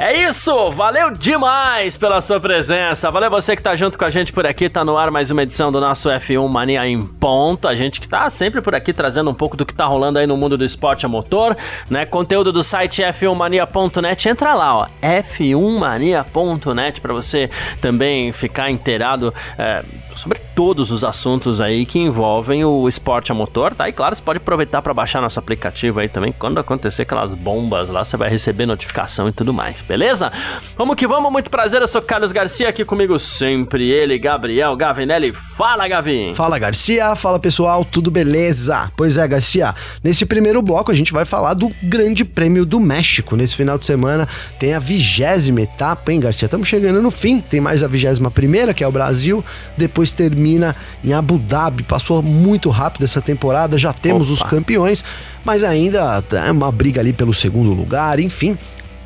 É isso! Valeu demais pela sua presença. Valeu você que tá junto com a gente por aqui. Tá no ar mais uma edição do nosso F1 Mania em ponto. A gente que tá sempre por aqui trazendo um pouco do que tá rolando aí no mundo do esporte a motor, né? Conteúdo do site f1mania.net. Entra lá, ó, f1mania.net para você também ficar inteirado é, sobre todos os assuntos aí que envolvem o esporte a motor, tá? E claro, você pode aproveitar para baixar nosso aplicativo aí também. Quando acontecer aquelas bombas lá, você vai receber notificação e tudo mais beleza? Vamos que vamos, muito prazer, eu sou Carlos Garcia, aqui comigo sempre ele, Gabriel Gavinelli. Fala, Gavin! Fala, Garcia, fala pessoal, tudo beleza? Pois é, Garcia, nesse primeiro bloco a gente vai falar do Grande Prêmio do México. Nesse final de semana tem a vigésima etapa, hein, Garcia? Estamos chegando no fim, tem mais a vigésima primeira, que é o Brasil, depois termina em Abu Dhabi. Passou muito rápido essa temporada, já temos Opa. os campeões, mas ainda é uma briga ali pelo segundo lugar, enfim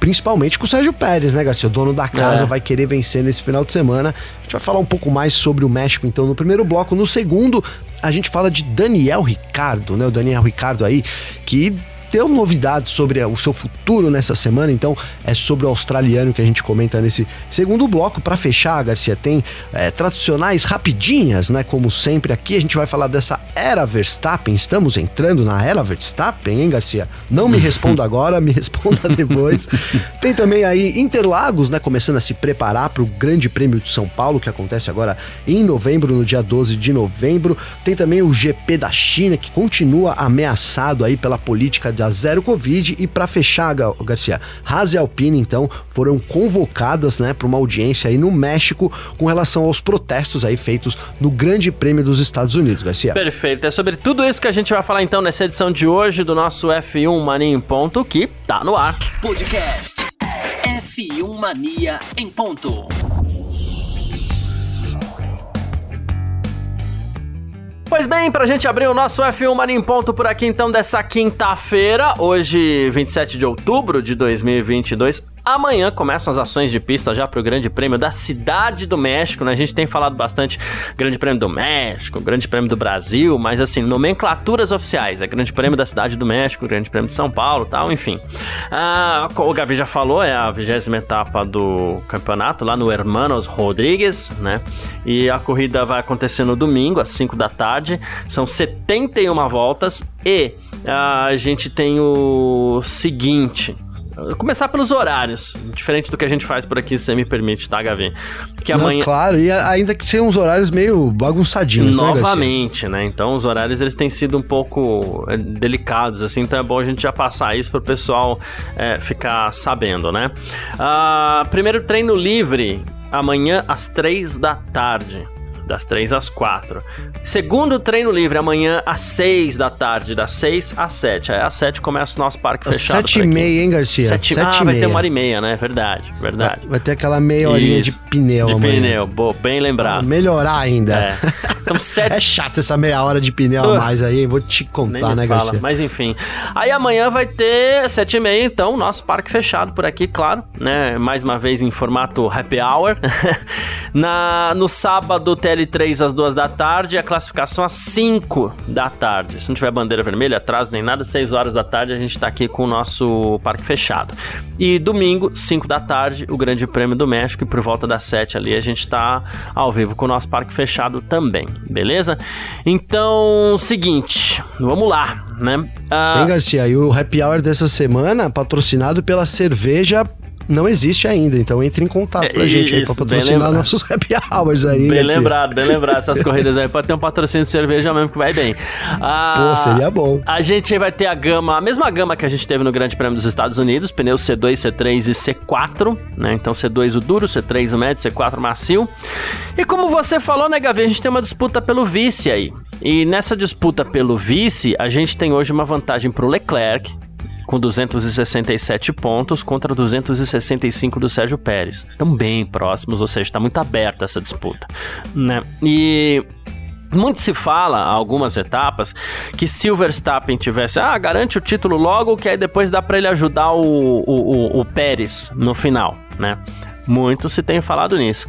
principalmente com o Sérgio Pérez, né, Garcia? O dono da casa é. vai querer vencer nesse final de semana. A gente vai falar um pouco mais sobre o México, então, no primeiro bloco. No segundo, a gente fala de Daniel Ricardo, né? O Daniel Ricardo aí, que deu novidades sobre o seu futuro nessa semana, então é sobre o australiano que a gente comenta nesse segundo bloco. Para fechar, Garcia, tem é, tradicionais rapidinhas, né? Como sempre aqui, a gente vai falar dessa era Verstappen. Estamos entrando na era Verstappen, hein, Garcia? Não me responda agora, me responda depois. tem também aí Interlagos, né? Começando a se preparar para o Grande Prêmio de São Paulo, que acontece agora em novembro, no dia 12 de novembro. Tem também o GP da China, que continua ameaçado aí pela política de da Zero Covid e para fechar, Garcia, Haas e Alpine então foram convocadas, né, para uma audiência aí no México com relação aos protestos aí feitos no Grande Prêmio dos Estados Unidos, Garcia. Perfeito. É sobre tudo isso que a gente vai falar então nessa edição de hoje do nosso F1 Mania em ponto que tá no ar. Podcast F1 Mania em ponto. Pois bem, pra gente abrir o nosso F1 Mania em Ponto por aqui então dessa quinta-feira, hoje 27 de outubro de 2022, Amanhã começam as ações de pista já para o Grande Prêmio da Cidade do México, né? A gente tem falado bastante Grande Prêmio do México, Grande Prêmio do Brasil, mas assim, nomenclaturas oficiais. É Grande Prêmio da Cidade do México, Grande Prêmio de São Paulo tal, enfim. Ah, o Gavi já falou, é a vigésima etapa do campeonato lá no Hermanos Rodrigues, né? E a corrida vai acontecer no domingo, às 5 da tarde. São 71 voltas e ah, a gente tem o seguinte. Começar pelos horários, diferente do que a gente faz por aqui, se você me permite, tá, Gavi? Que amanhã... Não, claro, e ainda que sejam uns horários meio bagunçadinhos, né, Novamente, né, né? Então os horários eles têm sido um pouco é, delicados, assim, então é bom a gente já passar isso para o pessoal é, ficar sabendo, né? Uh, primeiro treino livre, amanhã às três da tarde das 3 às 4. Segundo treino livre, amanhã às 6 da tarde, das 6 às 7. Aí às 7 começa o nosso parque às fechado. 7 e meia, hein, Garcia? 7 ah, vai meia. ter uma hora e meia, né? Verdade, verdade. Vai, vai ter aquela meia horinha Isso. de pneu de amanhã. De pneu, boa, bem lembrado. melhorar ainda. É. Então, sete... é chato essa meia hora de pneu a mais aí, vou te contar, né, fala. Garcia? Mas enfim. Aí amanhã vai ter 7 e meia, então, nosso parque fechado por aqui, claro, né? Mais uma vez em formato happy hour. Na, no sábado, TL3 às 2 da tarde, a classificação às 5 da tarde. Se não tiver bandeira vermelha, atrás nem nada, 6 horas da tarde a gente tá aqui com o nosso parque fechado. E domingo, 5 da tarde, o Grande Prêmio do México, e por volta das 7 ali a gente tá ao vivo com o nosso parque fechado também, beleza? Então, seguinte, vamos lá, né? Uh... Garcia, e o happy hour dessa semana, patrocinado pela cerveja não existe ainda, então entre em contato com a gente isso, aí pra patrocinar nossos happy hours aí. Bem lembrado, bem lembrado. Essas corridas aí pode ter um patrocínio de cerveja mesmo que vai bem. Ah, Pô, seria bom. A gente vai ter a gama, a mesma gama que a gente teve no Grande Prêmio dos Estados Unidos, pneus C2, C3 e C4, né? Então C2 o duro, C3 o médio, C4 o macio. E como você falou, né, Gavi, a gente tem uma disputa pelo vice aí. E nessa disputa pelo vice, a gente tem hoje uma vantagem pro Leclerc, com 267 pontos contra 265 do Sérgio Pérez. Estão bem próximos, ou seja, está muito aberta essa disputa, né? E Muito se fala, algumas etapas, que se o Verstappen tivesse, ah, garante o título logo, que aí depois dá para ele ajudar o, o, o, o Pérez no final, né? Muito se tem falado nisso.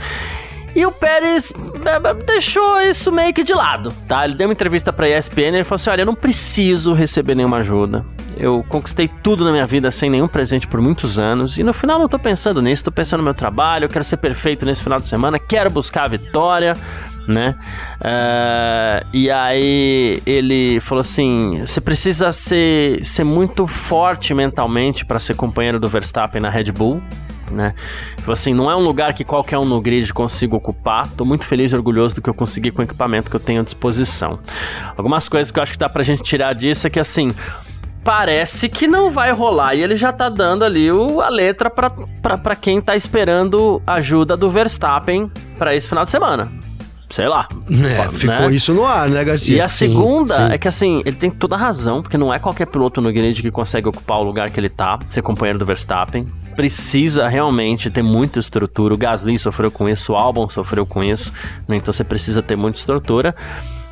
E o Pérez é, é, deixou isso meio que de lado, tá? Ele deu uma entrevista pra ESPN e falou assim: olha, eu não preciso receber nenhuma ajuda. Eu conquistei tudo na minha vida sem nenhum presente por muitos anos. E no final não tô pensando nisso, tô pensando no meu trabalho, eu quero ser perfeito nesse final de semana, quero buscar a vitória né? Uh, e aí ele falou assim: você precisa ser, ser muito forte mentalmente para ser companheiro do Verstappen na Red Bull. Né? Falou assim, não é um lugar que qualquer um no grid consiga ocupar. Tô muito feliz e orgulhoso do que eu consegui com o equipamento que eu tenho à disposição. Algumas coisas que eu acho que dá pra gente tirar disso é que assim, parece que não vai rolar. E ele já tá dando ali o, a letra para quem tá esperando ajuda do Verstappen para esse final de semana sei lá. É, né? ficou isso no ar, né, Garcia? E a sim, segunda sim. é que assim, ele tem toda a razão, porque não é qualquer piloto no grid que consegue ocupar o lugar que ele tá, ser companheiro do Verstappen. Precisa realmente ter muita estrutura. O Gasly sofreu com isso, o Albon sofreu com isso, né? então você precisa ter muita estrutura.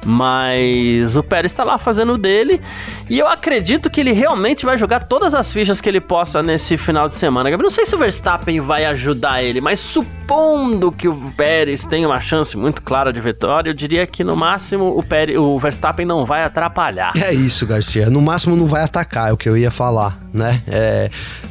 Mas o Pérez está lá fazendo o dele. E eu acredito que ele realmente vai jogar todas as fichas que ele possa nesse final de semana. Não sei se o Verstappen vai ajudar ele, mas supondo que o Pérez tenha uma chance muito clara de vitória, eu diria que no máximo o, Pérez, o Verstappen não vai atrapalhar. É isso, Garcia. No máximo não vai atacar, é o que eu ia falar, né? É,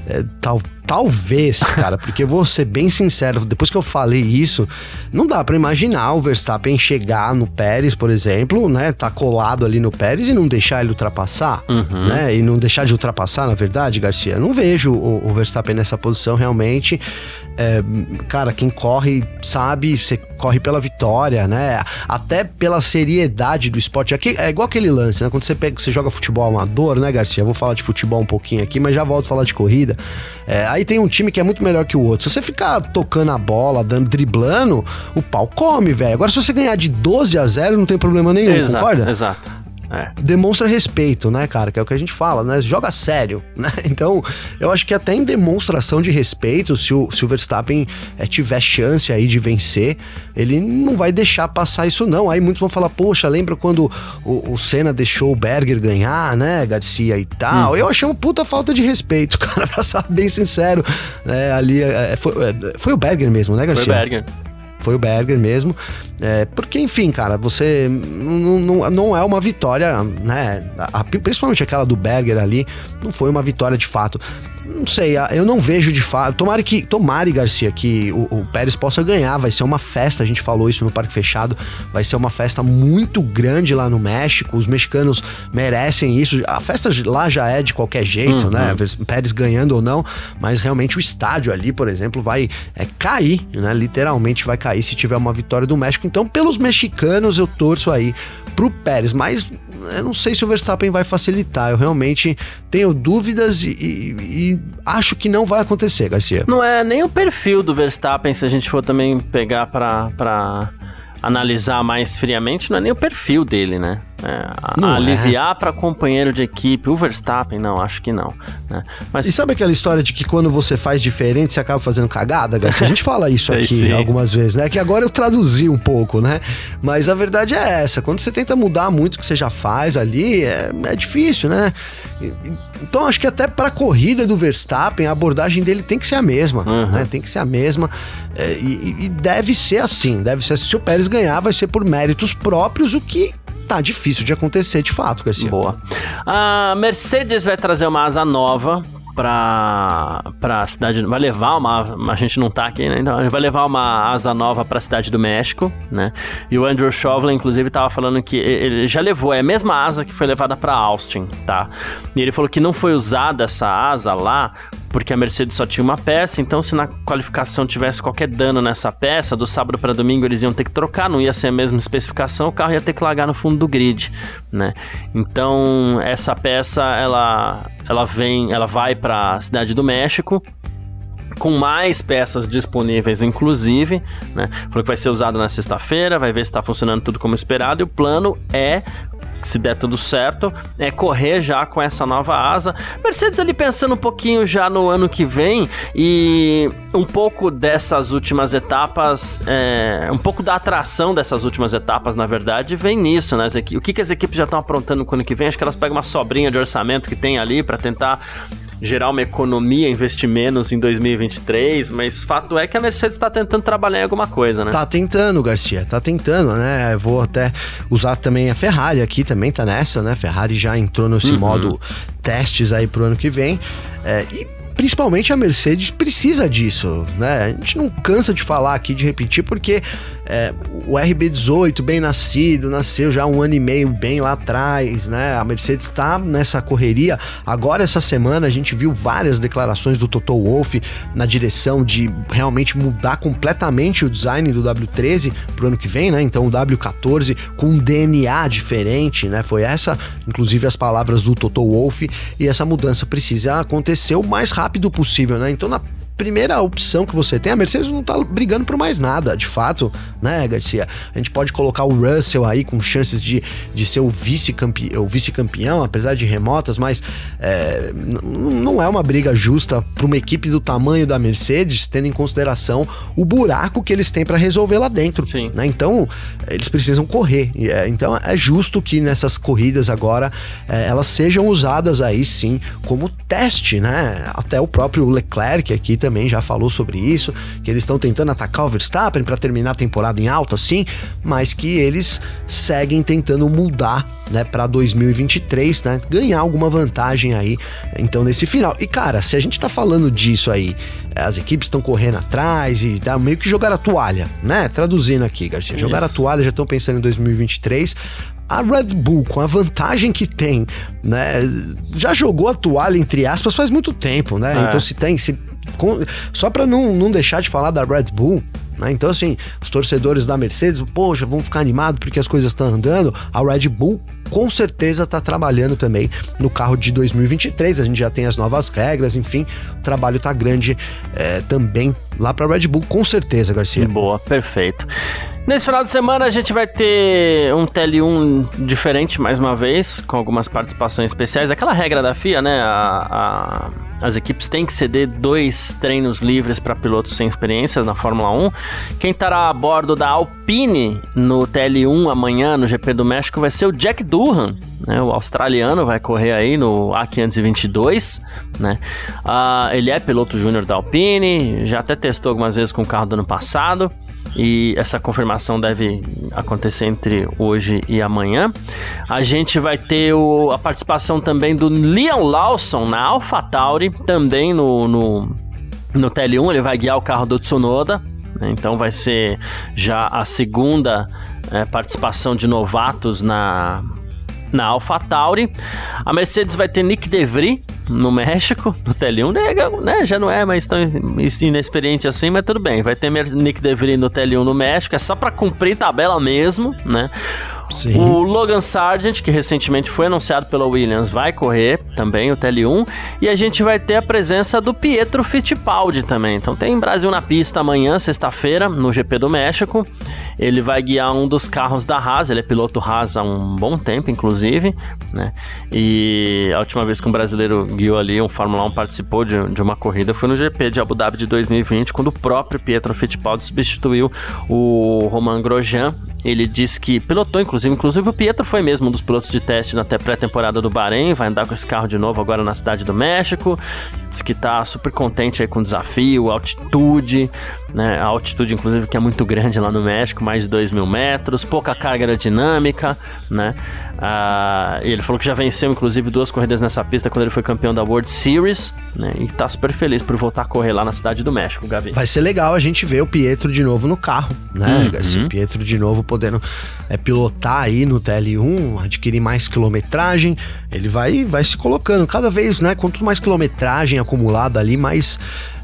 é tal Talvez, cara, porque vou ser bem sincero, depois que eu falei isso, não dá para imaginar o Verstappen chegar no Pérez, por exemplo, né? Tá colado ali no Pérez e não deixar ele ultrapassar, uhum. né? E não deixar de ultrapassar, na verdade, Garcia. Não vejo o, o Verstappen nessa posição realmente. É, cara, quem corre sabe, você corre pela vitória, né? Até pela seriedade do esporte. Aqui, é igual aquele lance, né? Quando você pega, você joga futebol amador, né, Garcia? Vou falar de futebol um pouquinho aqui, mas já volto a falar de corrida. É, aí tem um time que é muito melhor que o outro. Se você ficar tocando a bola, dando, driblando, o pau come, velho. Agora, se você ganhar de 12 a 0, não tem problema nenhum, exato, concorda? Exato. É. Demonstra respeito, né, cara? Que é o que a gente fala, né? Joga sério, né? Então, eu acho que até em demonstração de respeito, se o, se o Verstappen é, tiver chance aí de vencer, ele não vai deixar passar isso, não. Aí muitos vão falar, poxa, lembra quando o, o Senna deixou o Berger ganhar, né, Garcia e tal? Hum. Eu achei uma puta falta de respeito, cara, pra ser bem sincero. É, ali, é, foi, é, foi o Berger mesmo, né, Garcia? Foi o Berger. Foi o Berger mesmo. É, porque, enfim, cara, você não, é uma vitória, né? A, principalmente aquela do Berger ali, não foi uma vitória de fato. Não sei, eu não vejo de fato. Tomara que. Tomara, Garcia, que o, o, Pérez possa ganhar. Vai ser uma festa, a gente falou isso no Parque Fechado. Vai ser uma festa muito grande lá no México. Os mexicanos merecem isso. A festa lá já é de qualquer jeito, uhum. né? Pérez ganhando ou não. Mas realmente o estádio ali, por exemplo, vai é, cair, né? Literalmente vai cair se tiver uma vitória do México. Então, pelos mexicanos, eu torço aí pro Pérez. Mas eu não sei se o Verstappen vai facilitar. Eu realmente tenho dúvidas e, e, acho que não vai acontecer, Garcia. Não é nem o perfil do Verstappen, se a gente for também pegar para analisar mais friamente, não é nem o perfil dele, né? É, a, aliviar é. para companheiro de equipe, o Verstappen, não, acho que não. Né? Mas... E sabe aquela história de que quando você faz diferente, você acaba fazendo cagada, Garcia? A gente fala isso aqui sim. algumas vezes, né? Que agora eu traduzi um pouco, né? Mas a verdade é essa: quando você tenta mudar muito o que você já faz ali, é, é difícil, né? Então acho que até para corrida do Verstappen, a abordagem dele tem que ser a mesma, uhum. né? Tem que ser a mesma. É, e, e deve ser assim, deve ser. Se o Pérez ganhar, vai ser por méritos próprios, o que tá difícil de acontecer de fato, Garcia. Boa. A Mercedes vai trazer uma asa nova pra, pra cidade. Vai levar uma. A gente não tá aqui, né? Então, vai levar uma asa nova pra cidade do México, né? E o Andrew Chauvelin, inclusive, tava falando que ele já levou, é a mesma asa que foi levada pra Austin, tá? E ele falou que não foi usada essa asa lá porque a Mercedes só tinha uma peça, então se na qualificação tivesse qualquer dano nessa peça, do sábado para domingo eles iam ter que trocar, não ia ser a mesma especificação, o carro ia ter que largar no fundo do grid, né? Então, essa peça ela ela vem, ela vai para a cidade do México, com mais peças disponíveis, inclusive, né? Falou que vai ser usado na sexta-feira, vai ver se está funcionando tudo como esperado, e o plano é se der tudo certo, é correr já com essa nova asa. Mercedes ali pensando um pouquinho já no ano que vem e um pouco dessas últimas etapas, é, um pouco da atração dessas últimas etapas, na verdade, vem nisso, né? O que, que as equipes já estão aprontando no ano que vem? Acho que elas pegam uma sobrinha de orçamento que tem ali para tentar gerar uma economia, investir menos em 2023, mas fato é que a Mercedes está tentando trabalhar em alguma coisa, né? Tá tentando, Garcia, tá tentando, né? vou até usar também a Ferrari aqui, também tá nessa, né? Ferrari já entrou nesse uhum. modo testes aí pro ano que vem. É, e principalmente a Mercedes precisa disso, né? A gente não cansa de falar aqui, de repetir, porque é, o RB18, bem nascido, nasceu já um ano e meio bem lá atrás, né? A Mercedes está nessa correria. Agora, essa semana, a gente viu várias declarações do Toto Wolff na direção de realmente mudar completamente o design do W13 pro ano que vem, né? Então, o W14 com um DNA diferente, né? Foi essa, inclusive, as palavras do Toto Wolff, e essa mudança precisa acontecer o mais rápido possível, né? Então, na primeira opção que você tem, a Mercedes não tá brigando por mais nada, de fato, né, Garcia? A gente pode colocar o Russell aí com chances de, de ser o vice-campeão, vice apesar de remotas, mas é, não é uma briga justa para uma equipe do tamanho da Mercedes, tendo em consideração o buraco que eles têm para resolver lá dentro. Sim. Né? Então, eles precisam correr. É, então, é justo que nessas corridas agora é, elas sejam usadas aí sim como teste, né? Até o próprio Leclerc aqui também também já falou sobre isso, que eles estão tentando atacar o Verstappen para terminar a temporada em alta, sim, mas que eles seguem tentando mudar, né, para 2023, né, ganhar alguma vantagem aí, então nesse final. E cara, se a gente tá falando disso aí, as equipes estão correndo atrás e dá meio que jogar a toalha, né? Traduzindo aqui, Garcia, jogar isso. a toalha, já estão pensando em 2023 a Red Bull, com a vantagem que tem, né, já jogou a toalha, entre aspas, faz muito tempo, né? É. Então, se tem, se só para não, não deixar de falar da Red Bull, né? Então, assim, os torcedores da Mercedes, poxa, vão ficar animados porque as coisas estão andando. A Red Bull com certeza está trabalhando também no carro de 2023. A gente já tem as novas regras, enfim, o trabalho está grande é, também lá para Red Bull, com certeza, Garcia. Boa, perfeito. Nesse final de semana a gente vai ter um TL1 diferente mais uma vez, com algumas participações especiais. Aquela regra da FIA, né? A, a, as equipes têm que ceder dois treinos livres para pilotos sem experiência na Fórmula 1. Quem estará a bordo da Alpine no TL1 amanhã no GP do México vai ser o Jack Durham, né? O australiano vai correr aí no A522, né? Ah, ele é piloto júnior da Alpine, já até testou algumas vezes com o carro do ano passado e essa confirmação deve acontecer entre hoje e amanhã. A gente vai ter o, a participação também do Leon Lawson na AlphaTauri, também no, no, no TL1, ele vai guiar o carro do Tsunoda, né? então vai ser já a segunda é, participação de novatos na, na AlphaTauri. A Mercedes vai ter Nick DeVry no México, no TL1, né, né, já não é mais tão inexperiente assim, mas tudo bem. Vai ter Nick DeVry no TL1 no México, é só para cumprir tabela mesmo, né? Sim. O Logan Sargent, que recentemente foi anunciado pela Williams, vai correr também o TL1. E a gente vai ter a presença do Pietro Fittipaldi também. Então tem Brasil na pista amanhã, sexta-feira, no GP do México. Ele vai guiar um dos carros da Haas, ele é piloto Haas há um bom tempo, inclusive. Né? E a última vez que um brasileiro guiou ali, um Fórmula 1 participou de, de uma corrida, foi no GP de Abu Dhabi de 2020, quando o próprio Pietro Fittipaldi substituiu o Romain Grosjean. Ele disse que pilotou, inclusive. Inclusive o Pietro foi mesmo um dos pilotos de teste na pré-temporada do Bahrein, vai andar com esse carro de novo agora na cidade do México. Diz que tá super contente aí com o desafio, altitude, né? A altitude, inclusive, que é muito grande lá no México, mais de 2 mil metros, pouca carga aerodinâmica, né? Ah, ele falou que já venceu, inclusive, duas corridas nessa pista quando ele foi campeão da World Series, né? E tá super feliz por voltar a correr lá na cidade do México, Gavi. Vai ser legal a gente ver o Pietro de novo no carro, né, uhum. O Pietro de novo podendo é, pilotar aí no TL1, adquirir mais quilometragem, ele vai, vai se colocando cada vez, né? Quanto mais quilometragem acumulado ali, mas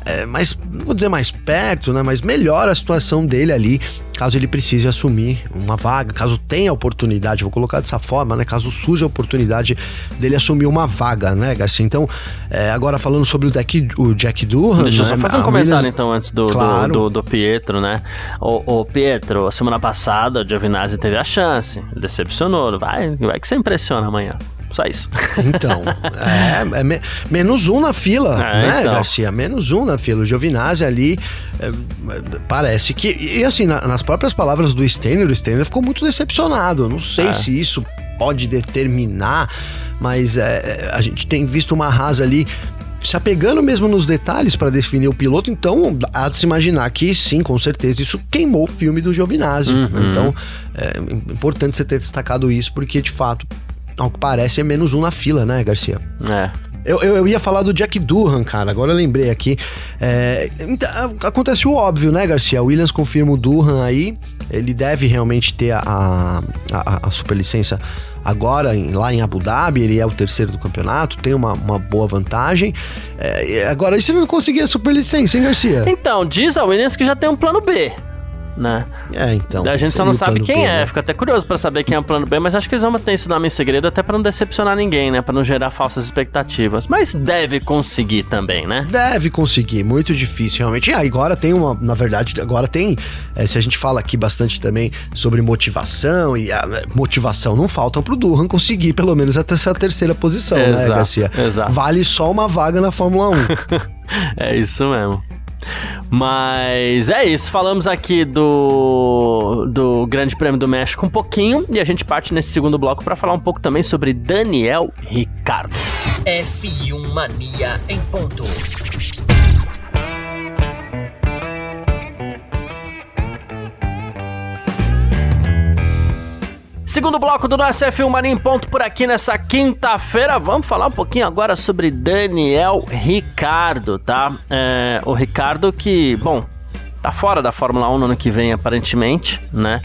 é, mais, não vou dizer mais perto, né? Mas melhora a situação dele ali, caso ele precise assumir uma vaga, caso tenha oportunidade, vou colocar dessa forma, né? Caso surja a oportunidade dele assumir uma vaga, né, Garcia? Então, é, agora falando sobre o, deck, o Jack Durham. Deixa né? eu só fazer um comentário Williams- então antes do, Claro. do, do, do Pietro, né? O, o Pietro, semana passada, o Giovinazzi teve a chance, decepcionou. Vai, vai que você impressiona amanhã. Só isso. Então, é, é me- menos um na fila, É, né, então. Garcia? Menos um na fila. O Giovinazzi ali é, é, parece que. E assim, na- nas próprias palavras do Steiner, o Steiner ficou muito decepcionado. Não sei É. se isso pode determinar, mas é, a gente tem visto uma Haas ali. Se apegando mesmo nos detalhes para definir o piloto, então há de se imaginar que sim, com certeza, isso queimou o filme do Giovinazzi. Uhum. Então é importante você ter destacado isso, porque de fato, ao que parece, é menos um na fila, né, Garcia? É. Eu, eu, eu ia falar do Jack Durham, cara, agora eu lembrei aqui. É, então, acontece o óbvio, né, Garcia? O Williams confirma o Durham aí, ele deve realmente ter a, a, a, superlicença agora em- lá em Abu Dhabi, ele é o terceiro do campeonato, tem uma, uma boa vantagem. É, agora, e se não conseguir a superlicença, hein, Garcia? Então, diz a Williams que já tem um plano B, né? É, então. a gente só não sabe quem B, é, né? fica até curioso pra saber quem é o plano B, mas acho que eles vão manter esse nome em segredo até pra não decepcionar ninguém, né? Pra não gerar falsas expectativas. Mas deve conseguir também, né? Deve conseguir, muito difícil realmente. E agora tem uma, na verdade, agora tem, eh, se a gente fala aqui bastante também sobre motivação e a eh, motivação não faltam pro Durham conseguir pelo menos até essa terceira posição, né, Exato, Garcia? exato. Vale só uma vaga na Fórmula 1. É isso mesmo. Mas é isso, falamos aqui do, do Grande Prêmio do México um pouquinho e a gente parte nesse segundo bloco pra falar um pouco também sobre Daniel Ricardo. F1 Mania em ponto. Segundo bloco do nosso F1 Mania em ponto por aqui nessa quinta-feira. Vamos falar um pouquinho agora sobre Daniel Ricardo, tá? É, o Ricardo que, bom, tá fora da Fórmula 1 no ano que vem, aparentemente, né?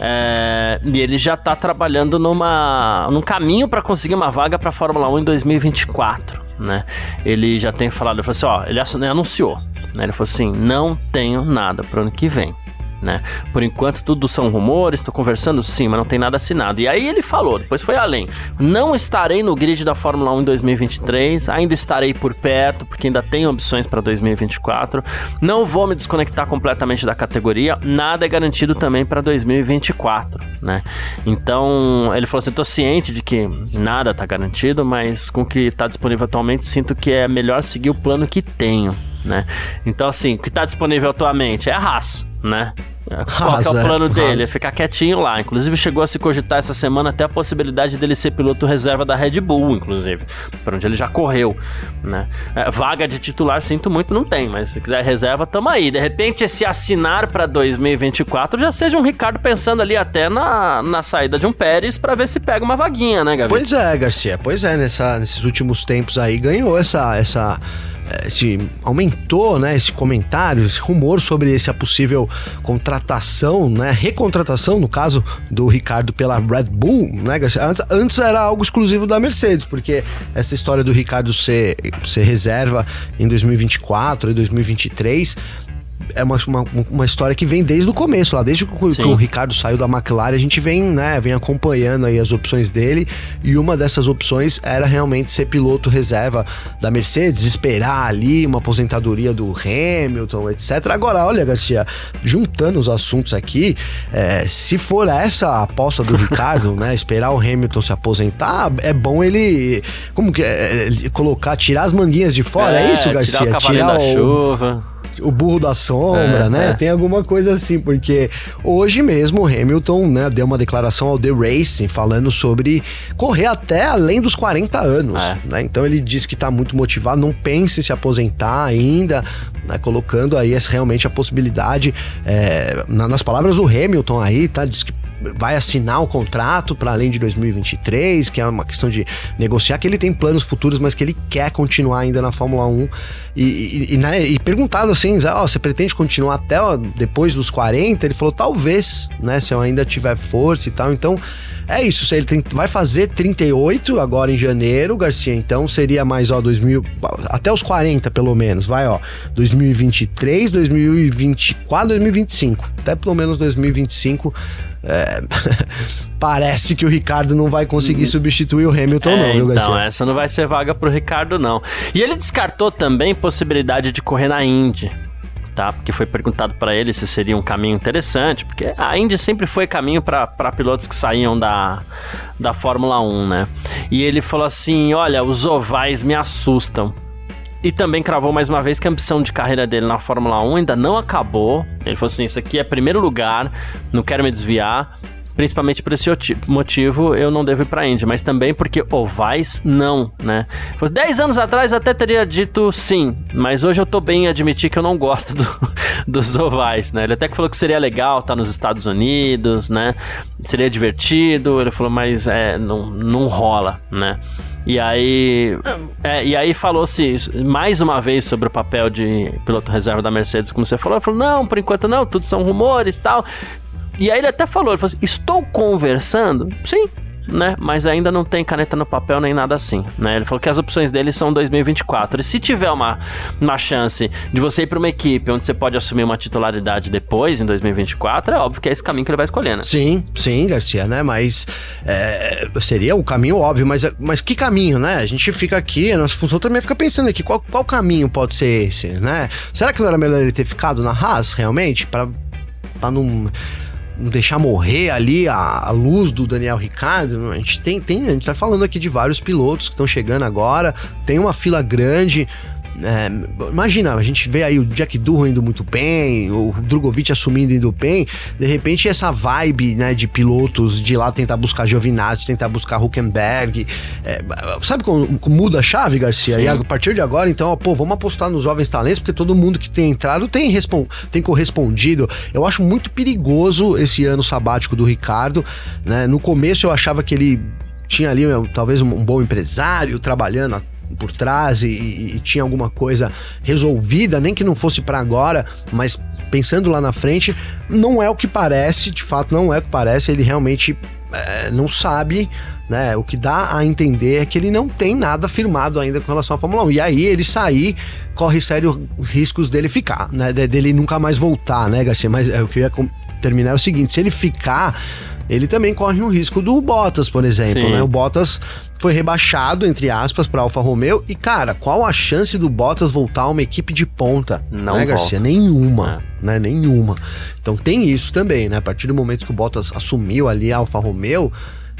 É, e ele já tá trabalhando numa, num caminho para conseguir uma vaga para Fórmula 1 em 2024, né? Ele já tem falado, ele falou assim, ó, ele anunciou, né? Ele falou assim, não tenho nada pro ano que vem. Né? Por enquanto tudo são rumores, tô conversando sim, mas não tem nada assinado. E aí ele falou, depois foi além. Não estarei no grid da Fórmula 1 em 2023, ainda estarei por perto, porque ainda tem opções para 2024. Não vou me desconectar completamente da categoria, nada é garantido também para 2024, né? Então, ele falou assim, tô ciente de que nada tá garantido, mas com o que tá disponível atualmente, sinto que é melhor seguir o plano que tenho, né? Então, assim, o que tá disponível atualmente é a Haas, né? Qual que é o plano dele? É Haas. ficar quietinho lá. Inclusive, chegou a se cogitar essa semana até a possibilidade dele ser piloto reserva da Red Bull, inclusive, para onde ele já correu, né? É, vaga de titular, sinto muito, não tem, mas se quiser reserva, tamo aí. De repente, se assinar para 2024, já seja um Ricardo pensando ali até na, na saída de um Pérez para ver se pega uma vaguinha, né, Gabi? Pois é, Garcia, pois é, nessa, nesses últimos tempos aí ganhou essa. essa esse, aumentou, né, esse comentário, esse rumor sobre essa possível contratação, né, recontratação, no caso do Ricardo pela Red Bull, né? Antes, antes era algo exclusivo da Mercedes, porque essa história do Ricardo ser, ser reserva em 2024 e 2023 é uma, uma, uma história que vem desde o começo, lá desde que que o Ricardo saiu da McLaren, a gente vem, né, vem acompanhando aí as opções dele, e uma dessas opções era realmente ser piloto reserva da Mercedes, esperar ali uma aposentadoria do Hamilton, etc. Agora, olha, Garcia, juntando os assuntos aqui, é, se for essa a aposta do Ricardo, né, esperar o Hamilton se aposentar, é bom ele, como que é, ele colocar, tirar as manguinhas de fora, é, isso, Garcia? Tirar o cavalinho da o, chuva. O burro da sombra, É, né? é. Tem alguma coisa assim, porque hoje mesmo o Hamilton, né, deu uma declaração ao The Racing falando sobre correr até além dos 40 anos, É. né? Então ele diz que tá muito motivado, não pense em se aposentar ainda, né, colocando aí realmente a possibilidade, é, na- nas palavras do Hamilton aí, tá? Diz que vai assinar o contrato para além de 2023, que é uma questão de negociar, que ele tem planos futuros, mas que ele quer continuar ainda na Fórmula 1. E, e, né, e perguntado assim, oh, você pretende continuar até ó, depois dos 40? Ele falou, talvez, né, se eu ainda tiver força e tal. Então, é isso, ele tem, vai fazer 38 agora em janeiro, Garcia, então seria mais, ó, 2000, até os 40 pelo menos, vai, ó, 2023, 2024, 2025, até pelo menos 2025 é, parece que o Ricardo não vai conseguir uhum. substituir o Hamilton, é, não, viu, Garcia? Então, essa não vai ser vaga pro Ricardo, não. E ele descartou também possibilidade de correr na Indy tá? Porque foi perguntado para ele se seria um caminho interessante, porque a Indy sempre foi caminho para pilotos que saíam da, da Fórmula 1, né? E ele falou assim: olha, os ovais me assustam. E também cravou mais uma vez que a ambição de carreira dele na Fórmula 1 ainda não acabou. Ele falou assim: Isso aqui é primeiro lugar, não quero me desviar. Principalmente por esse motivo, eu não devo ir pra Indy, mas também porque ovais, não, né? Dez anos atrás eu até teria dito sim, mas hoje eu tô bem em admitir que eu não gosto do, dos ovais, né? Ele até que falou que seria legal estar tá nos Estados Unidos, né? Seria divertido, ele falou, mas é, não, não rola, né? E aí, é, e aí falou-se mais uma vez sobre o papel de piloto reserva da Mercedes, como você falou. Ele falou: não, por enquanto não, tudo são rumores tal. E aí ele até falou, ele falou assim, estou conversando? Sim, né? Mas ainda não tem caneta no papel nem nada assim, né? Ele falou que as opções dele são 2024. E se tiver uma, uma chance de você ir para uma equipe onde você pode assumir uma titularidade depois, em 2024, é óbvio que é esse caminho que ele vai escolher, né? Sim, sim, Garcia, né? Mas é, seria o caminho óbvio, mas, mas que caminho, né? A gente fica aqui, a nossa função também fica pensando aqui, qual, qual caminho pode ser esse, né? Será que não era melhor ele ter ficado na Haas, realmente? Para não deixar morrer ali a, a, luz do Daniel Ricardo. A gente tem, tem, a gente tá falando aqui de vários pilotos que estão chegando agora, tem uma fila grande. É, imagina, a gente vê aí o Jack Durham indo muito bem, o Drogovic assumindo indo bem, de repente essa vibe né, de pilotos de lá tentar buscar Giovinazzi, tentar buscar Huckenberg, é, sabe como, como, muda a chave, Garcia? Sim. E a partir de agora, então, ó, pô, vamos apostar nos jovens talentos, porque todo mundo que tem entrado tem, tem correspondido. Eu acho muito perigoso esse ano sabático do Ricardo, né? No começo eu achava que ele tinha ali talvez um, um bom empresário trabalhando por trás e, e, tinha alguma coisa resolvida, nem que não fosse para agora, mas pensando lá na frente, não é o que parece, de fato não é o que parece, ele realmente é, não sabe, né? O que dá a entender é que ele não tem nada firmado ainda com relação à Fórmula 1. E aí ele sair, corre sérios riscos dele ficar, né? Dele nunca mais voltar, né, Garcia? Mas é, eu queria terminar é o seguinte: se ele ficar ele também corre um risco do Bottas, por exemplo, né? O Bottas foi rebaixado, entre aspas, para Alfa Romeo. E, cara, qual a chance do Bottas voltar a uma equipe de ponta? Não, né, Garcia? Nenhuma, é. né? Nenhuma. Então tem isso também, né? A partir do momento que o Bottas assumiu ali a Alfa Romeo,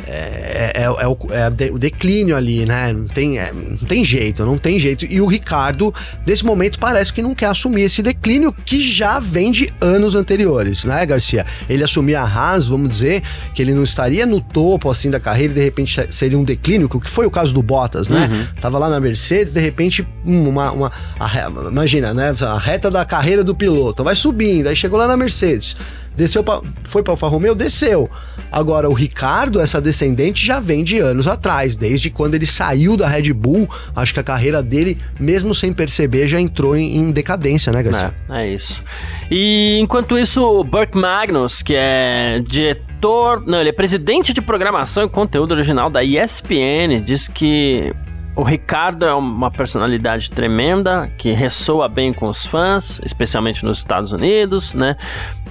é, é, é, o, é, o, declínio ali, né? Não tem, é, não tem jeito, não tem jeito. E o Ricardo, nesse momento, parece que não quer assumir esse declínio que já vem de anos anteriores, né, Garcia? Ele assumir a Haas, vamos dizer, que ele não estaria no topo assim da carreira e de repente seria um declínio, que foi o caso do Bottas, né? Uhum. Tava lá na Mercedes, de repente, hum, uma. uma a, imagina, né? A reta da carreira do piloto vai subindo, aí chegou lá na Mercedes Desceu pra, foi para Alfa Romeo, desceu. Agora o Ricardo, essa descendente já vem de anos atrás, desde quando ele saiu da Red Bull, acho que a carreira dele, mesmo sem perceber, já entrou em, em decadência, né, Garcia? É, é isso. E enquanto isso, o Burke Magnus, que é diretor, não, ele é presidente de programação e conteúdo original da ESPN, diz que o Ricardo é uma personalidade tremenda que ressoa bem com os fãs, especialmente nos Estados Unidos, né?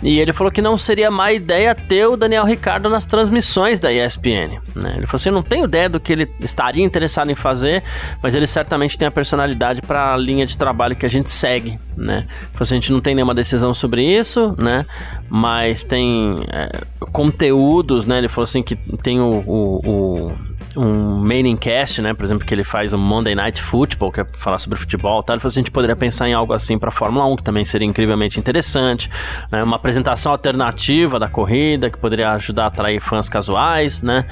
E ele falou que não seria má ideia ter o Daniel Ricardo nas transmissões da ESPN. Né? Ele falou assim: não tenho ideia do que ele estaria interessado em fazer, mas ele certamente tem a personalidade para a linha de trabalho que a gente segue. Né? Ele falou assim, a gente não tem nenhuma decisão sobre isso, né? mas tem é, conteúdos. Né? Ele falou assim que tem o, o, o um main cast, né? Por exemplo, que ele faz um Monday Night Football, que é falar sobre futebol, tal. Ele falou assim, a gente poderia pensar em algo assim para Fórmula 1, que também seria incrivelmente interessante, né? Uma apresentação alternativa da corrida, que poderia ajudar a atrair fãs casuais, né?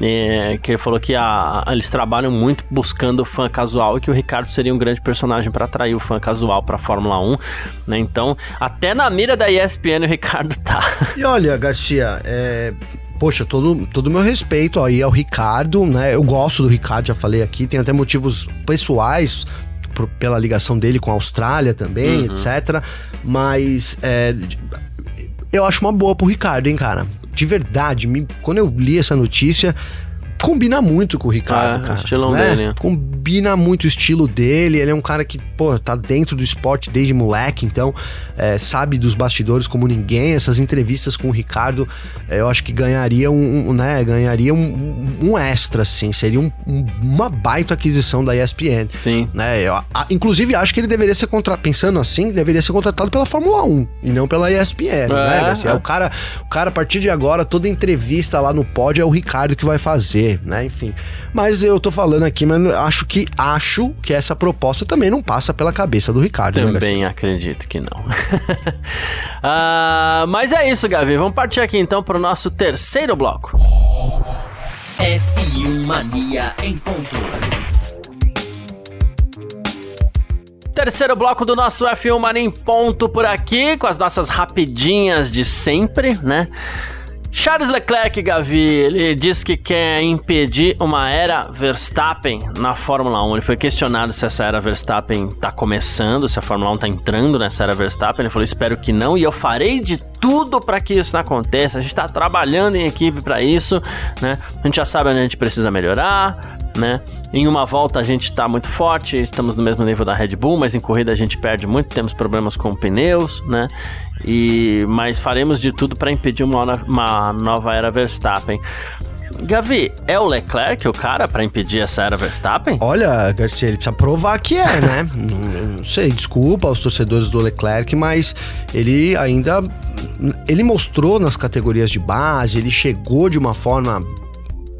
é, que ele falou que a, eles trabalham muito buscando fã casual e que o Ricardo seria um grande personagem para atrair o fã casual para Fórmula 1, né? Então, até na mira da ESPN o Ricardo tá. E olha, Garcia, é, poxa, todo, todo meu respeito aí ao Ricardo, né? Eu gosto do Ricardo, já falei aqui, tem até motivos pessoais por, pela ligação dele com a Austrália também, uhum. etc. Mas é, eu acho uma boa pro Ricardo, hein, cara. De verdade, me, quando eu li essa notícia, combina muito com o Ricardo, é, cara. estilão né? dele. Combina muito o estilo dele. Ele é um cara que, pô, tá dentro do esporte desde moleque, então é, sabe dos bastidores como ninguém. Essas entrevistas com o Ricardo, é, eu acho que ganharia um, um né, ganharia um, um, extra, assim. Seria um, uma baita aquisição da ESPN. Sim. Né? Eu, a, inclusive, acho que ele deveria ser contratado, pensando assim, deveria ser contratado pela Fórmula 1 e não pela ESPN, é, né, Garcia? É. O cara, o cara, a partir de agora, toda entrevista lá no pódio é o Ricardo que vai fazer né? Enfim. Mas eu tô falando aqui, mas acho que acho que essa proposta também não passa pela cabeça do Ricardo. Né, também né, acredito que não. uh, mas é isso, Gavi. Vamos partir aqui então para o nosso terceiro bloco. F1 Mania em ponto. Terceiro bloco do nosso F1 Mania em ponto por aqui, com as nossas rapidinhas de sempre, né? Charles Leclerc, Gavi, ele disse que quer impedir uma era Verstappen na Fórmula 1. Ele foi questionado se essa era Verstappen tá começando, se a Fórmula 1 tá entrando nessa era Verstappen. Ele falou: espero que não, e eu farei de tudo para que isso não aconteça. A gente tá trabalhando em equipe para isso, né? A gente já sabe onde a gente precisa melhorar, né? Em uma volta a gente tá muito forte, estamos no mesmo nível da Red Bull, mas em corrida a gente perde muito, temos problemas com pneus, né? E, mas faremos de tudo para impedir uma, uma nova era Verstappen. Gavi, é o Leclerc o cara para impedir essa era Verstappen? Olha, Garcia, ele precisa provar que é, né? não, não, sei, desculpa aos torcedores do Leclerc, mas ele ainda. Ele mostrou nas categorias de base, ele chegou de uma forma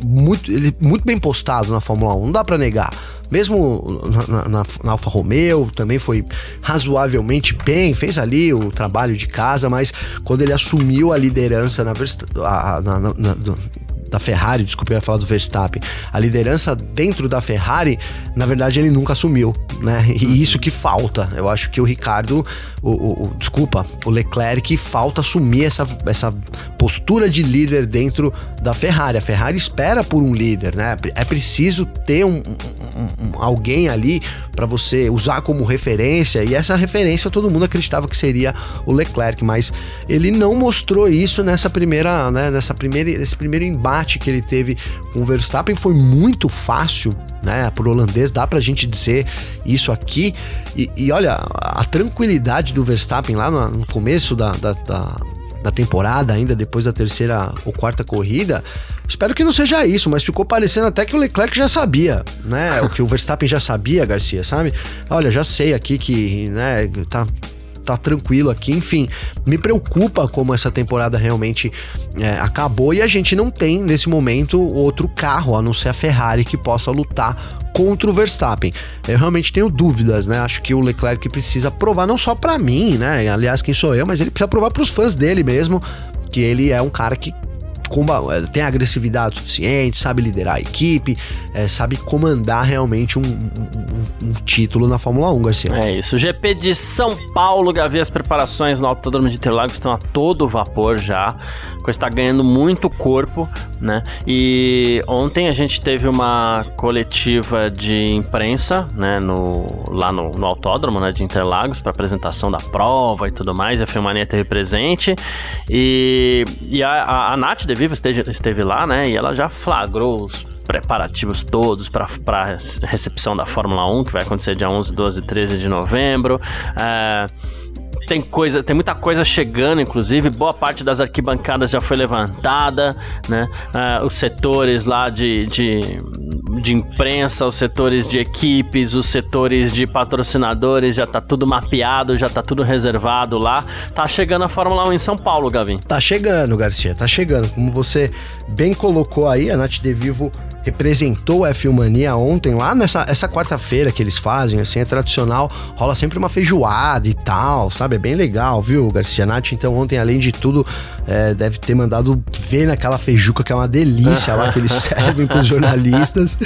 muito, ele, muito bem postado na Fórmula 1, não dá para negar. Mesmo na, na, na, Alfa Romeo, também foi razoavelmente bem, fez ali o trabalho de casa, mas quando ele assumiu a liderança na, na, na da Ferrari, desculpe, eu ia falar do Verstappen, a liderança dentro da Ferrari, na verdade ele nunca assumiu, né? E uhum. isso que falta. Eu acho que o Ricardo, o, o, o, desculpa, o Leclerc falta assumir essa, essa postura de líder dentro da Ferrari. A Ferrari espera por um líder, né? É preciso ter um, um, um alguém ali para você usar como referência e essa referência todo mundo acreditava que seria o Leclerc, mas ele não mostrou isso nessa primeira, né? Nessa primeira, nesse primeiro embate que ele teve com o Verstappen foi muito fácil, né? Pro holandês, dá pra gente dizer isso aqui. E, e olha, a tranquilidade do Verstappen lá no, no começo da, da, da, da temporada, ainda depois da terceira ou quarta corrida. Espero que não seja isso, mas ficou parecendo até que o Leclerc já sabia, né? O que o Verstappen já sabia, Garcia, sabe? Olha, já sei aqui que, né, tá tá tranquilo aqui. Enfim, me preocupa como essa temporada realmente é, acabou e a gente não tem nesse momento outro carro a não ser a Ferrari que possa lutar contra o Verstappen. Eu realmente tenho dúvidas, né? Acho que o Leclerc precisa provar não só para mim, né? Aliás, quem sou eu, mas ele precisa provar para os fãs dele mesmo que ele é um cara que tem agressividade suficiente, sabe liderar a equipe, é, sabe comandar realmente um, um, um, título na Fórmula 1, Garcia. É isso. O GP de São Paulo, Gavi, as preparações no Autódromo de Interlagos estão a todo vapor já. A coisa está ganhando muito corpo, né? E ontem a gente teve uma coletiva de imprensa, né, no, lá no, no Autódromo né, de Interlagos, para apresentação da prova e tudo mais. A Filmania teve presente. E, e a, a, a Nath Viva esteve, esteve lá, né? E ela já flagrou os preparativos todos para a recepção da Fórmula 1, que vai acontecer dia 11, 12 e 13 de novembro. É, tem coisa, tem muita coisa chegando, inclusive, boa parte das arquibancadas já foi levantada, né? Uh, os setores lá de, de, de, imprensa, os setores de equipes, os setores de patrocinadores, já tá tudo mapeado, já tá tudo reservado lá. Tá chegando a Fórmula 1 em São Paulo, Gavin. Tá chegando, Garcia, tá chegando. Como você bem colocou aí, a Nath De Vivo representou a F1 Mania ontem, lá nessa essa quarta-feira que eles fazem, assim, é tradicional, rola sempre uma feijoada e tal, sabe? É bem legal, viu, Garcia Nath? Então ontem, além de tudo, é, deve ter mandado ver naquela feijuca que é uma delícia lá que eles servem pros jornalistas.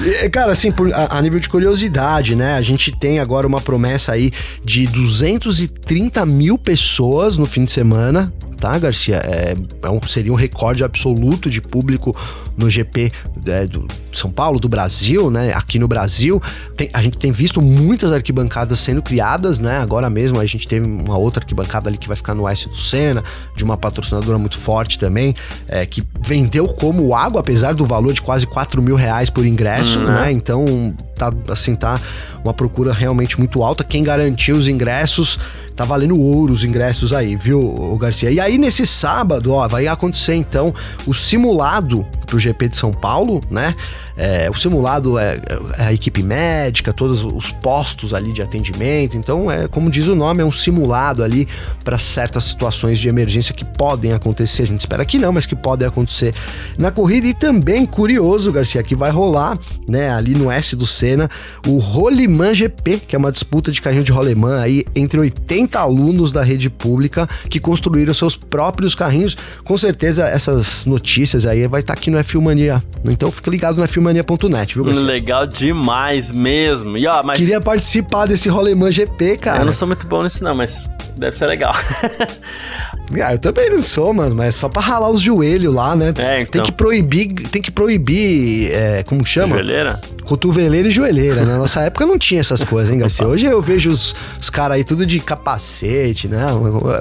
E, cara, assim, por, a, a nível de curiosidade, né? A gente tem agora uma promessa aí de 230 mil pessoas no fim de semana tá, Garcia? É, é um, seria um recorde absoluto de público no GP é, do São Paulo, do Brasil, né? Aqui no Brasil, tem, a gente tem visto muitas arquibancadas sendo criadas, né? Agora mesmo a gente teve uma outra arquibancada ali que vai ficar no Oeste do Sena, de uma patrocinadora muito forte também, é, que vendeu como água, apesar do valor de quase 4 mil reais por ingresso, hum, né? né? Então, tá assim, tá uma procura realmente muito alta. Quem garantiu os ingressos tá valendo ouro os ingressos aí, viu, Garcia? E aí, nesse sábado, ó, vai acontecer então o simulado pro GP de São Paulo, né? É, o simulado é, é, a equipe médica, todos os postos ali de atendimento. Então, é como diz o nome, é um simulado ali para certas situações de emergência que podem acontecer. A gente espera que não, mas que podem acontecer na corrida. E também, curioso, Garcia, que vai rolar, né, ali no S do Senna, o Rolimã GP, que é uma disputa de carrinho de rolemã aí entre 80 alunos da rede pública que construíram seus próprios carrinhos. Com certeza, essas notícias aí vai estar tá aqui no F1 Mania. Então, fica ligado no F1 Mania.net, viu, Garcia? Legal demais mesmo. E, ó, mas... Queria participar desse Rolemã GP, cara. Eu não sou muito bom nisso não, mas deve ser legal. ah, eu também não sou, mano, mas só pra ralar os joelhos lá, né? É, então. Tem que proibir, tem que proibir, é, como chama? Joelheira? Cotoveleira e joelheira, né? Na nossa época não tinha essas coisas, hein, Garcia? Hoje eu vejo os, os caras aí tudo de capacete, né?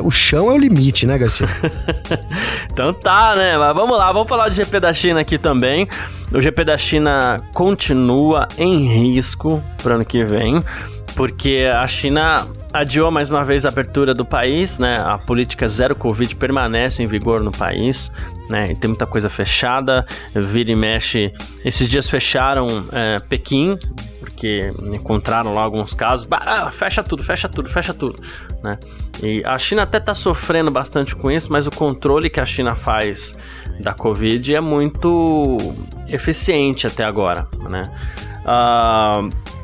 O chão é o limite, né, Garcia? então tá, né? Mas vamos lá, vamos falar de GP da China aqui também. O GP da China continua em risco para ano que vem, porque a China adiou mais uma vez a abertura do país, né? A política zero Covid permanece em vigor no país, né? E tem muita coisa fechada, vira e mexe. Esses dias fecharam é, Pequim, porque encontraram lá alguns casos. Ah, fecha tudo, fecha tudo, fecha tudo, né? E a China até tá sofrendo bastante com isso, mas o controle que a China faz da Covid é muito eficiente até agora, né? Uh,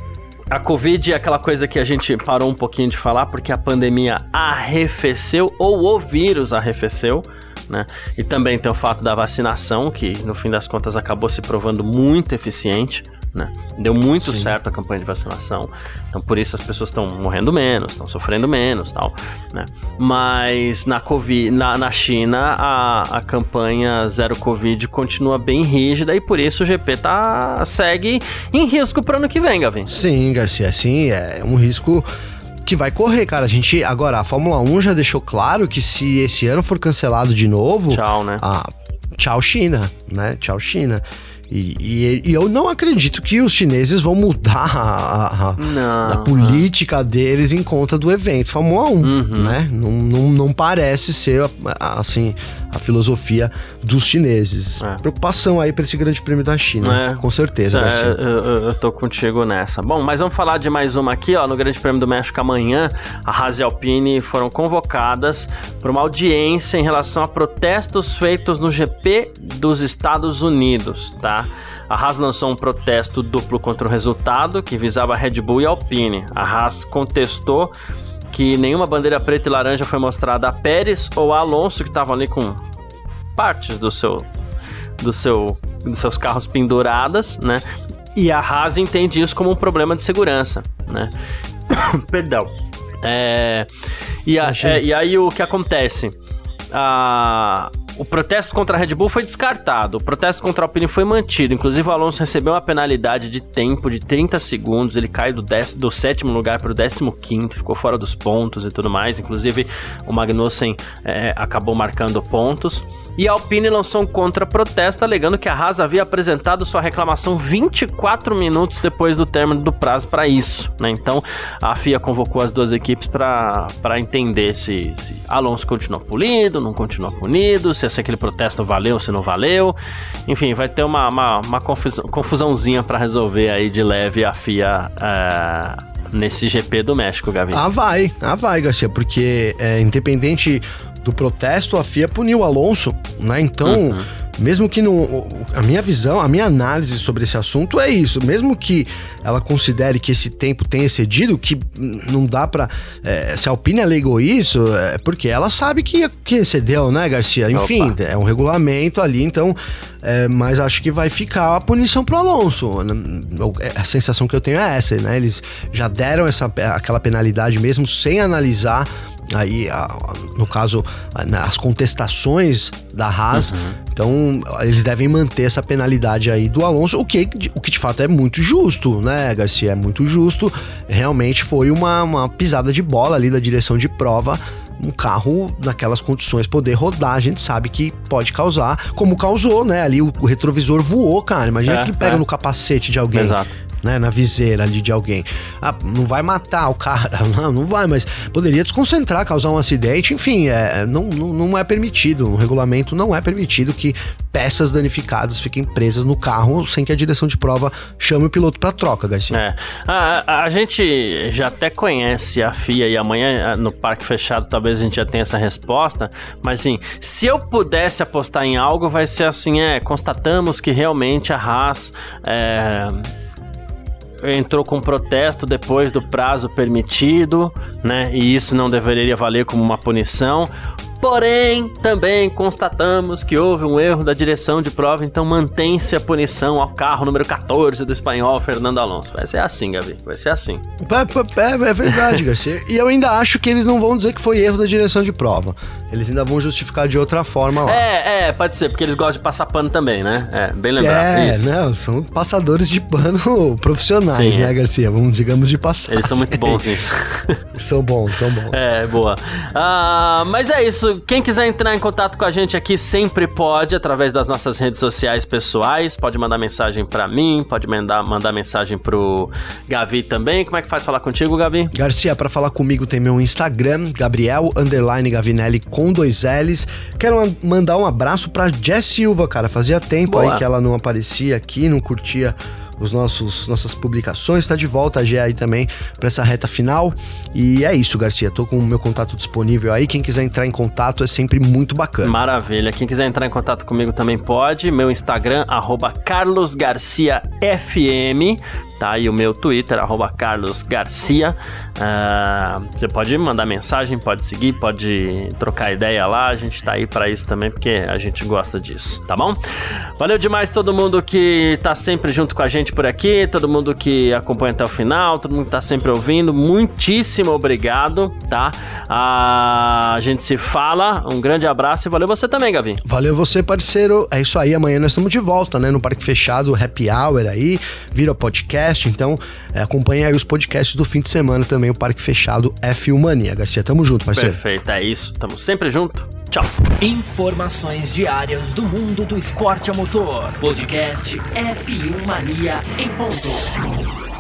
a Covid é aquela coisa que a gente parou um pouquinho de falar porque a pandemia arrefeceu ou o vírus arrefeceu, né? E também tem o fato da vacinação, que no fim das contas acabou se provando muito eficiente, né? Deu muito Sim. certo a campanha de vacinação. Então, por isso as pessoas estão morrendo menos, estão sofrendo menos tal. Né? Mas na, COVID, na, na China, a, a campanha Zero Covid continua bem rígida e por isso o GP tá, segue em risco para ano que vem, Gavin. Sim, Garcia, sim, é um risco que vai correr, cara. A gente agora a Fórmula 1 já deixou claro que se esse ano for cancelado de novo, tchau, né? Ah, tchau China, né? Tchau China. E, e, e, eu não acredito que os chineses vão mudar a, a, não, a política deles em conta do evento Fórmula 1, uhum. né? Não, não, não, parece ser, assim, a filosofia dos chineses. É. Preocupação aí para esse grande prêmio da China, é. com certeza. É, eu, eu tô contigo nessa. Bom, mas vamos falar de mais uma aqui, ó. No Grande Prêmio do México amanhã, a Haas e Alpine foram convocadas para uma audiência em relação a protestos feitos no GP dos Estados Unidos, tá? A Haas lançou um protesto duplo contra o resultado que visava Red Bull e Alpine. A Haas contestou que nenhuma bandeira preta e laranja foi mostrada a Pérez ou a Alonso que estavam ali com partes do seu do seu dos seus carros penduradas, né? E a Haas entende isso como um problema de segurança, né? Perdão. É, e, a, é, e aí o que acontece? A, o protesto contra a Red Bull foi descartado. O protesto contra a Alpine foi mantido. Inclusive, o Alonso recebeu uma penalidade de tempo de 30 segundos. Ele cai do, dec, do sétimo lugar para o décimo quinto, ficou fora dos pontos e tudo mais. Inclusive, o Magnussen é, acabou marcando pontos. E a Alpine lançou um contra-protesto, alegando que a Haas havia apresentado sua reclamação 24 minutos depois do término do prazo para isso. Né? Então, a FIA convocou as duas equipes para entender se, se Alonso continuou punido, não continuou punido, se aquele protesto valeu, se não valeu. Enfim, vai ter uma, uma, uma confusão, confusãozinha para resolver aí de leve a FIA. É, nesse GP do México, Gavi. Ah, vai, ah, vai, Garcia, porque é, independente do protesto, a FIA puniu o Alonso, né? Então, uhum. Mesmo que não. A minha visão, a minha análise sobre esse assunto é isso. Mesmo que ela considere que esse tempo tenha excedido, que não dá pra. É, se a Alpine alegou isso, é porque ela sabe que, que excedeu, né, Garcia? Enfim, Opa. é um regulamento ali, então. É, mas acho que vai ficar a punição pro Alonso. A sensação que eu tenho é essa, né? Eles já deram essa, aquela penalidade mesmo sem analisar aí, no caso, as contestações da Haas. Uhum. Então, eles devem manter essa penalidade aí do Alonso, o que, o que de fato é muito justo, né, Garcia? É muito justo. Realmente foi uma, uma pisada de bola ali da direção de prova um carro naquelas condições poder rodar, a gente sabe que pode causar, como causou, né? Ali o, o retrovisor voou, cara. Imagina é, que ele pega é. no capacete de alguém. Exato né, na viseira ali de alguém. Ah, não vai matar o cara, não, não vai, mas poderia desconcentrar, causar um acidente, enfim, é, é, não, não, não é permitido, o regulamento não é permitido que peças danificadas fiquem presas no carro sem que a direção de prova chame o piloto para troca, Garcia. É. A, a, gente já até conhece a FIA e amanhã no parque fechado talvez a gente já tenha essa resposta, mas assim, se eu pudesse apostar em algo, vai ser assim, é, constatamos que realmente a Haas é, entrou com protesto depois do prazo permitido, né? E isso não deveria valer como uma punição. Porém, também constatamos que houve um erro da direção de prova, então mantém-se a punição ao carro número 14 do espanhol Fernando Alonso. Vai ser assim, Gabi, vai ser assim. É, é, é verdade, Garcia. e eu ainda acho que eles não vão dizer que foi erro da direção de prova. Eles ainda vão justificar de outra forma lá. É, é, pode ser, porque eles gostam de passar pano também, né? É, bem lembrado. É, isso. não, são passadores de pano profissionais, Sim, né, é. Garcia? Vamos, digamos, de passar. Eles são muito bons nisso. são bons, são bons. É, boa. Ah, mas é isso quem quiser entrar em contato com a gente aqui sempre pode, através das nossas redes sociais pessoais. Pode mandar mensagem para mim, pode mandar, mandar mensagem pro Gavi também. Como é que faz falar contigo, Gavi? Garcia, para falar comigo tem meu Instagram, Gabriel Underline Gavinelli com dois L's. Quero mandar um abraço pra Jess Silva, cara. Fazia tempo Boa. aí que ela não aparecia aqui, não curtia os nossos nossas publicações. Está de volta a G aí também para essa reta final. E é isso, Garcia. Tô com o meu contato disponível aí. Quem quiser entrar em contato é sempre muito bacana. Maravilha. Quem quiser entrar em contato comigo também pode. Meu Instagram, carlosgarciafm tá? E o meu Twitter, carlosgarcia. Uh, você pode mandar mensagem, pode seguir, pode trocar ideia lá. A gente tá aí para isso também, porque a gente gosta disso, tá bom? Valeu demais todo mundo que tá sempre junto com a gente por aqui, todo mundo que acompanha até o final, todo mundo que tá sempre ouvindo. Muitíssimo obrigado, tá? Uh, a gente se fala. Um grande abraço e valeu você também, Gavi. Valeu você, parceiro. É isso aí. Amanhã nós estamos de volta, né? No Parque Fechado, Happy Hour aí. Vira podcast podcast. Então, é, acompanhe aí os podcasts do fim de semana também, o Parque Fechado F1 Mania. Garcia, tamo junto, parceiro. Perfeito, é isso. Tamo sempre junto. Tchau. Informações diárias do mundo do esporte a motor. Podcast F1 Mania em ponto.